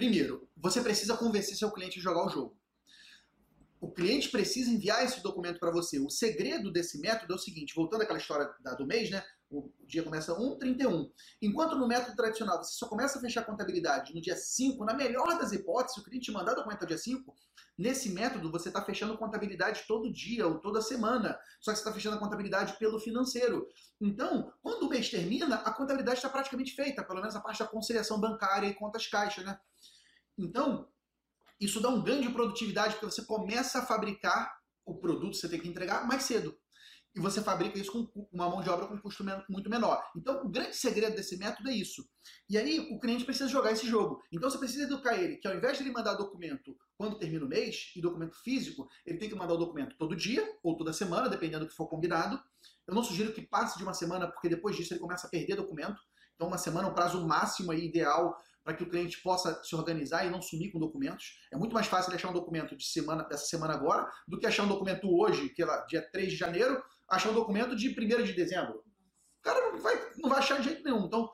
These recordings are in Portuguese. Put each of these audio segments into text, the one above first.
Primeiro, você precisa convencer seu cliente a jogar o jogo. O cliente precisa enviar esse documento para você. O segredo desse método é o seguinte, voltando àquela história do mês, né? O dia começa 1,31. Enquanto no método tradicional você só começa a fechar a contabilidade no dia 5, na melhor das hipóteses, o cliente mandar documento no dia 5, nesse método você está fechando contabilidade todo dia ou toda semana. Só que você está fechando a contabilidade pelo financeiro. Então, quando o mês termina, a contabilidade está praticamente feita, pelo menos a parte da conciliação bancária e contas caixa, né? Então, isso dá um ganho de produtividade, porque você começa a fabricar o produto que você tem que entregar mais cedo. E você fabrica isso com uma mão de obra com custo muito menor. Então, o grande segredo desse método é isso. E aí, o cliente precisa jogar esse jogo. Então, você precisa educar ele que ao invés de ele mandar documento quando termina o mês, e documento físico, ele tem que mandar o documento todo dia ou toda semana, dependendo do que for combinado. Eu não sugiro que passe de uma semana, porque depois disso ele começa a perder documento. Então, uma semana é um prazo máximo ideal para que o cliente possa se organizar e não sumir com documentos. É muito mais fácil achar um documento de semana, dessa semana agora do que achar um documento hoje, que é lá, dia 3 de janeiro, achar um documento de 1 de dezembro. O cara não vai, não vai achar de jeito nenhum. Então,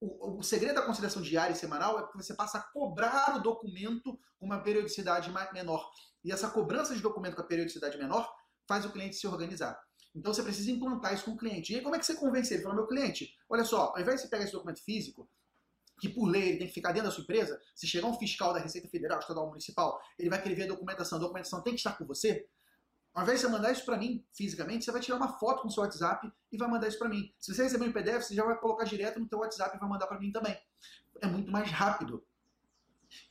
o, o, segredo da conciliação diária e semanal é que você passa a cobrar o documento com uma periodicidade menor. E essa cobrança de documento com a periodicidade menor faz o cliente se organizar. Então você precisa implantar isso com o cliente. E aí como é que você convence ele? Fala, meu cliente, olha só, ao invés de você pegar esse documento físico, que por lei ele tem que ficar dentro da sua empresa, se chegar um fiscal da Receita Federal, Estadual Municipal, ele vai querer ver a documentação, a documentação tem que estar com você, ao invés de você mandar isso para mim fisicamente, você vai tirar uma foto com o seu WhatsApp e vai mandar isso para mim. Se você receber um PDF, você já vai colocar direto no teu WhatsApp e vai mandar para mim também. É muito mais rápido.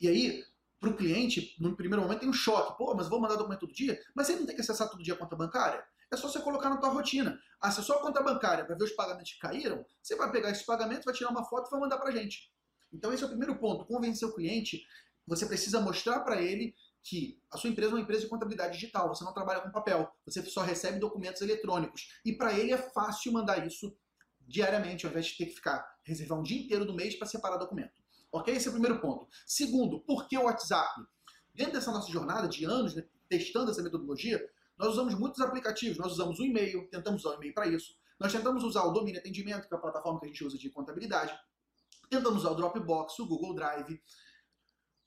E aí, para o cliente, no primeiro momento tem um choque. Pô, mas vou mandar documento todo dia? Mas você não tem que acessar todo dia a conta bancária? É só você colocar na tua rotina. Acessou a conta bancária para ver os pagamentos que caíram? Você vai pegar esse pagamento, vai tirar uma foto e vai mandar para gente. Então esse é o primeiro ponto, convencer o cliente. Você precisa mostrar para ele que a sua empresa é uma empresa de contabilidade digital, você não trabalha com papel, você só recebe documentos eletrônicos. E para ele é fácil mandar isso diariamente, ao invés de ter que ficar, reservar um dia inteiro do mês para separar documento. Ok? Esse é o primeiro ponto. Segundo, por que o WhatsApp? Dentro dessa nossa jornada de anos, né, testando essa metodologia, nós usamos muitos aplicativos. Nós usamos o e-mail, tentamos usar o e-mail para isso. Nós tentamos usar o Domínio Atendimento, que é a plataforma que a gente usa de contabilidade. Tentamos usar o Dropbox, o Google Drive.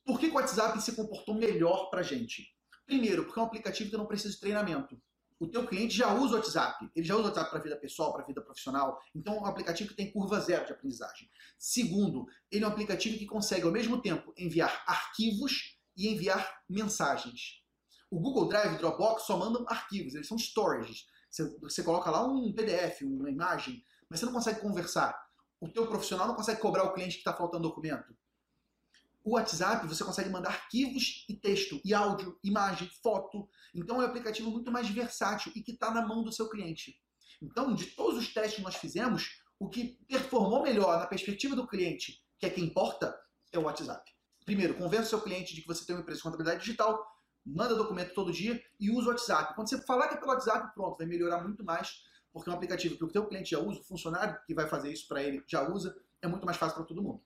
Por que o WhatsApp se comportou melhor para a gente? Primeiro, porque é um aplicativo que não precisa de treinamento. O teu cliente já usa o WhatsApp. Ele já usa o WhatsApp para vida pessoal, para vida profissional. Então é um aplicativo que tem curva zero de aprendizagem. Segundo, ele é um aplicativo que consegue ao mesmo tempo enviar arquivos e enviar mensagens. O Google Drive e Dropbox só mandam arquivos, eles são storages. Você, você coloca lá um PDF, uma imagem, mas você não consegue conversar o teu profissional não consegue cobrar o cliente que está faltando documento. O WhatsApp você consegue mandar arquivos e texto, e áudio, imagem, foto. Então é um aplicativo muito mais versátil e que está na mão do seu cliente. Então, de todos os testes que nós fizemos, o que performou melhor na perspectiva do cliente, que é quem importa, é o WhatsApp. Primeiro, convença o seu cliente de que você tem uma empresa de contabilidade digital, manda documento todo dia e usa o WhatsApp. Quando você falar que é pelo WhatsApp, pronto, vai melhorar muito mais porque um aplicativo que o teu cliente já usa, o funcionário que vai fazer isso para ele já usa, é muito mais fácil para todo mundo.